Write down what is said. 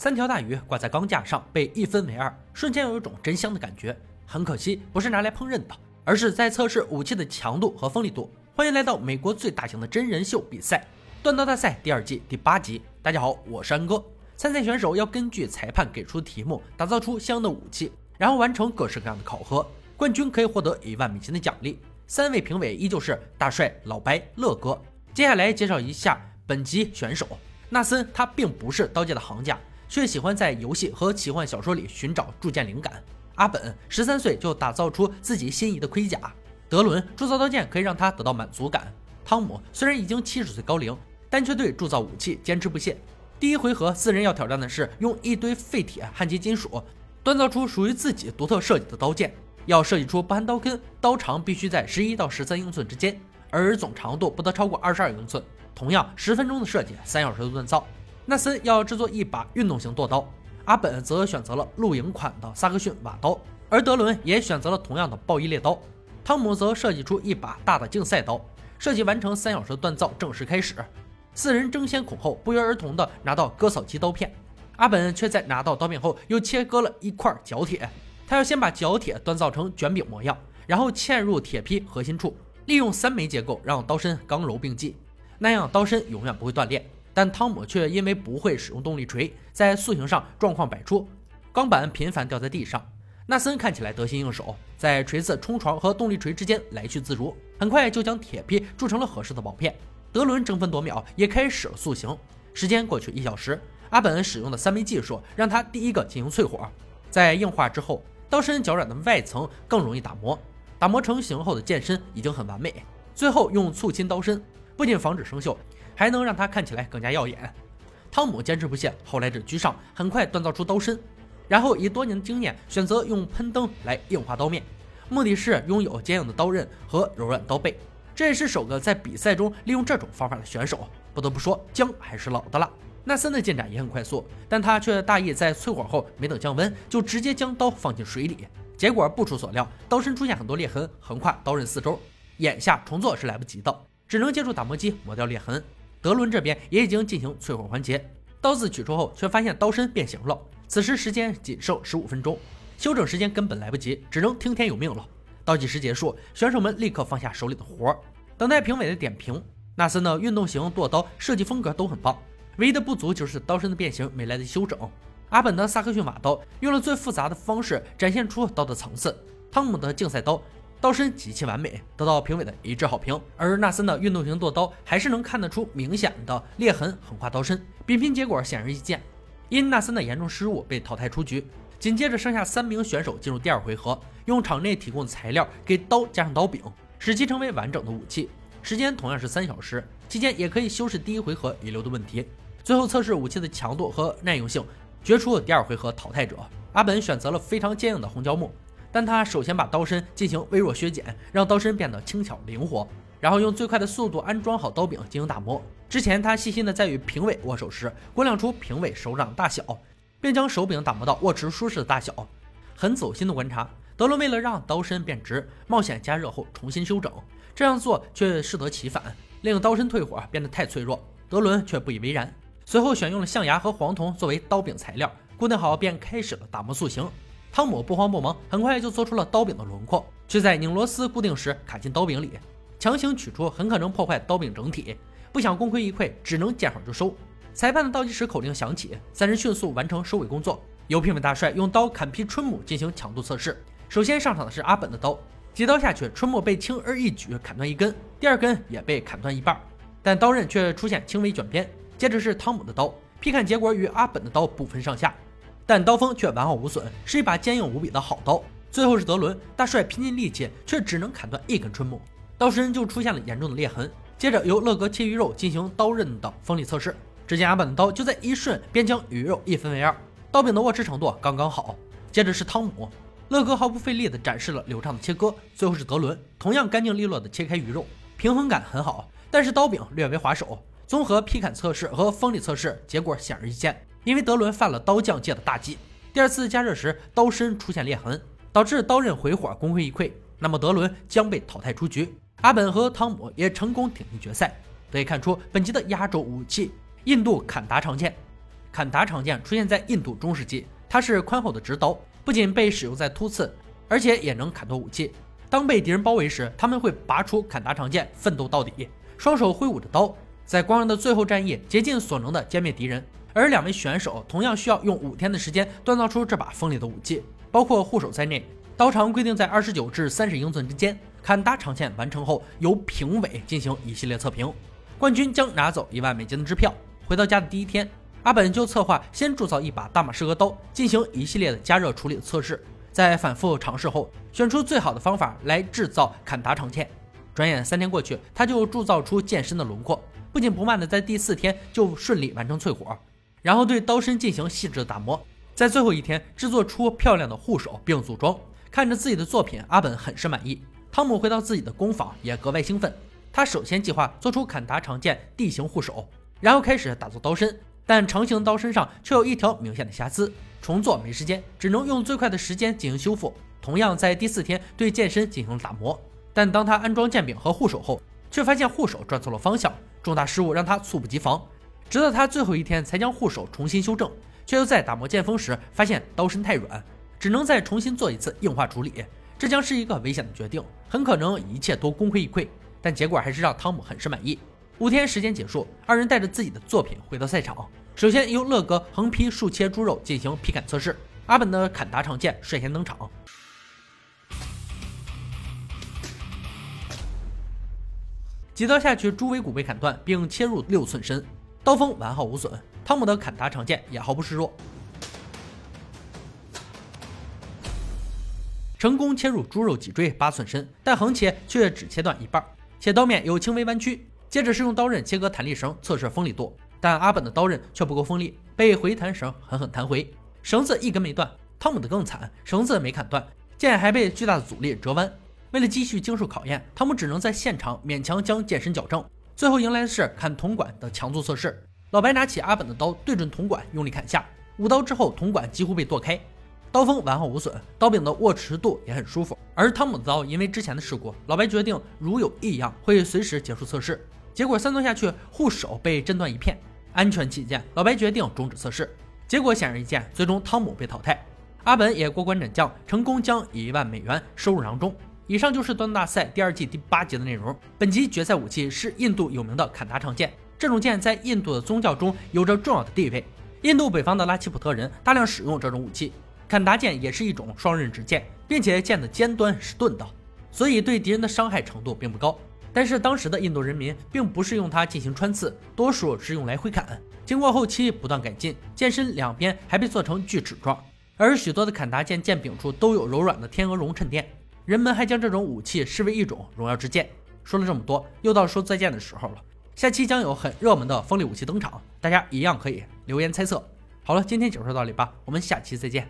三条大鱼挂在钢架上，被一分为二，瞬间有一种真香的感觉。很可惜，不是拿来烹饪的，而是在测试武器的强度和锋利度。欢迎来到美国最大型的真人秀比赛——断刀大赛第二季第八集。大家好，我是安哥。参赛选手要根据裁判给出的题目，打造出相应的武器，然后完成各式各样的考核。冠军可以获得一万美金的奖励。三位评委依旧是大帅、老白、乐哥。接下来介绍一下本集选手。纳森他并不是刀界的行家，却喜欢在游戏和奇幻小说里寻找铸剑灵感。阿本十三岁就打造出自己心仪的盔甲。德伦铸造刀剑可以让他得到满足感。汤姆虽然已经七十岁高龄，但却对铸造武器坚持不懈。第一回合四人要挑战的是用一堆废铁焊接金属，锻造出属于自己独特设计的刀剑。要设计出不含刀根，刀长必须在十一到十三英寸之间，而总长度不得超过二十二英寸。同样十分钟的设计，三小时的锻造。纳森要制作一把运动型剁刀，阿本则选择了露营款的萨克逊瓦刀，而德伦也选择了同样的暴衣猎刀。汤姆则设计出一把大的竞赛刀，设计完成三小时锻造正式开始。四人争先恐后，不约而同地拿到割草机刀片。阿本却在拿到刀片后又切割了一块角铁，他要先把角铁锻造成卷饼模样，然后嵌入铁坯核心处，利用三枚结构让刀身刚柔并济。那样刀身永远不会断裂，但汤姆却因为不会使用动力锤，在塑形上状况百出，钢板频繁掉在地上。纳森看起来得心应手，在锤子冲床和动力锤之间来去自如，很快就将铁坯铸成了合适的薄片。德伦争分夺秒，也开始了塑形。时间过去一小时，阿本使用的三枚技术让他第一个进行淬火，在硬化之后，刀身较软的外层更容易打磨，打磨成型后的剑身已经很完美。最后用醋浸刀身。不仅防止生锈，还能让它看起来更加耀眼。汤姆坚持不懈，后来者居上，很快锻造出刀身，然后以多年的经验选择用喷灯来硬化刀面，目的是拥有坚硬的刀刃和柔软刀背。这也是首个在比赛中利用这种方法的选手。不得不说，姜还是老的辣。纳森的进展也很快速，但他却大意在淬火后没等降温，就直接将刀放进水里，结果不出所料，刀身出现很多裂痕，横跨刀刃四周。眼下重做是来不及的。只能借助打磨机磨掉裂痕。德伦这边也已经进行淬火环节，刀子取出后却发现刀身变形了。此时时间仅剩十五分钟，休整时间根本来不及，只能听天由命了。倒计时结束，选手们立刻放下手里的活儿，等待评委的点评。纳森的运动型剁刀设计风格都很棒，唯一的不足就是刀身的变形没来得及修整。阿本的萨克逊瓦刀用了最复杂的方式展现出刀的层次，汤姆的竞赛刀。刀身极其完美，得到评委的一致好评。而纳森的运动型剁刀还是能看得出明显的裂痕横跨刀身，比拼结果显而易见。因纳森的严重失误被淘汰出局。紧接着剩下三名选手进入第二回合，用场内提供的材料给刀加上刀柄，使其成为完整的武器。时间同样是三小时，期间也可以修饰第一回合遗留的问题。最后测试武器的强度和耐用性，决出第二回合淘汰者。阿本选择了非常坚硬的红胶木。但他首先把刀身进行微弱削减，让刀身变得轻巧灵活，然后用最快的速度安装好刀柄进行打磨。之前他细心的在与评委握手时估量出评委手掌大小，并将手柄打磨到握持舒适的大小。很走心的观察，德伦为了让刀身变直，冒险加热后重新修整，这样做却适得其反，令刀身退火变得太脆弱。德伦却不以为然，随后选用了象牙和黄铜作为刀柄材料，固定好便开始了打磨塑形。汤姆不慌不忙，很快就做出了刀柄的轮廓，却在拧螺丝固定时卡进刀柄里，强行取出很可能破坏刀柄整体。不想功亏一篑，只能见好就收。裁判的倒计时口令响起，三人迅速完成收尾工作。由评委大帅用刀砍劈春木进行强度测试。首先上场的是阿本的刀，几刀下去，春木被轻而易举砍断一根，第二根也被砍断一半，但刀刃却出现轻微卷边。接着是汤姆的刀，劈砍结果与阿本的刀不分上下。但刀锋却完好无损，是一把坚硬无比的好刀。最后是德伦大帅拼尽力气，却只能砍断一根春木，刀身就出现了严重的裂痕。接着由乐哥切鱼肉进行刀刃的锋利测试，只见阿本的刀就在一瞬便将鱼肉一分为二，刀柄的握持程度刚刚好。接着是汤姆，乐哥毫不费力地展示了流畅的切割。最后是德伦，同样干净利落地切开鱼肉，平衡感很好，但是刀柄略微滑手。综合劈砍测试和锋利测试，结果显而易见。因为德伦犯了刀匠界的大忌，第二次加热时刀身出现裂痕，导致刀刃回火，功亏一篑。那么德伦将被淘汰出局。阿本和汤姆也成功挺进决赛。可以看出，本集的压轴武器——印度砍达长剑，砍达长剑出现在印度中世纪，它是宽厚的直刀，不仅被使用在突刺，而且也能砍断武器。当被敌人包围时，他们会拔出砍达长剑，奋斗到底，双手挥舞着刀，在光荣的最后战役竭尽所能地歼灭敌人。而两位选手同样需要用五天的时间锻造出这把锋利的武器，包括护手在内，刀长规定在二十九至三十英寸之间。坎达长剑完成后，由评委进行一系列测评，冠军将拿走一万美金的支票。回到家的第一天，阿本就策划先铸造一把大马士革刀，进行一系列的加热处理的测试。在反复尝试后，选出最好的方法来制造坎达长剑。转眼三天过去，他就铸造出剑身的轮廓，不紧不慢的在第四天就顺利完成淬火。然后对刀身进行细致的打磨，在最后一天制作出漂亮的护手并组装。看着自己的作品，阿本很是满意。汤姆回到自己的工坊也格外兴奋。他首先计划做出砍达长剑地形护手，然后开始打造刀身。但长形刀身上却有一条明显的瑕疵，重做没时间，只能用最快的时间进行修复。同样在第四天对剑身进行打磨，但当他安装剑柄和护手后，却发现护手转错了方向，重大失误让他猝不及防。直到他最后一天才将护手重新修正，却又在打磨剑锋时发现刀身太软，只能再重新做一次硬化处理。这将是一个危险的决定，很可能一切都功亏一篑。但结果还是让汤姆很是满意。五天时间结束，二人带着自己的作品回到赛场。首先由乐哥横劈竖切猪肉进行劈砍测试，阿本的砍达长剑率先登场，几刀下去，猪尾骨被砍断并切入六寸深。刀锋完好无损，汤姆的坎达长剑也毫不示弱，成功切入猪肉脊椎八寸深，但横切却只切断一半，且刀面有轻微弯曲。接着是用刀刃切割弹力绳测试锋利度，但阿本的刀刃却不够锋利，被回弹绳狠狠弹回，绳子一根没断。汤姆的更惨，绳子没砍断，剑还被巨大的阻力折弯。为了继续经受考验，汤姆只能在现场勉强将剑身矫正。最后迎来的是砍铜管的强度测试。老白拿起阿本的刀，对准铜管用力砍下，五刀之后，铜管几乎被剁开，刀锋完好无损，刀柄的握持度也很舒服。而汤姆的刀因为之前的事故，老白决定如有异样会随时结束测试。结果三刀下去，护手被震断一片。安全起见，老白决定终止测试。结果显而易见，最终汤姆被淘汰，阿本也过关斩将，成功将一万美元收入囊中。以上就是端大赛第二季第八集的内容。本集决赛武器是印度有名的坎达长剑，这种剑在印度的宗教中有着重要的地位。印度北方的拉齐普特人大量使用这种武器，坎达剑也是一种双刃直剑，并且剑的尖端是钝的，所以对敌人的伤害程度并不高。但是当时的印度人民并不是用它进行穿刺，多数是用来挥砍。经过后期不断改进，剑身两边还被做成锯齿状，而许多的坎达剑剑柄处都有柔软的天鹅绒衬垫。人们还将这种武器视为一种荣耀之剑。说了这么多，又到说再见的时候了。下期将有很热门的锋利武器登场，大家一样可以留言猜测。好了，今天就说到这里吧，我们下期再见。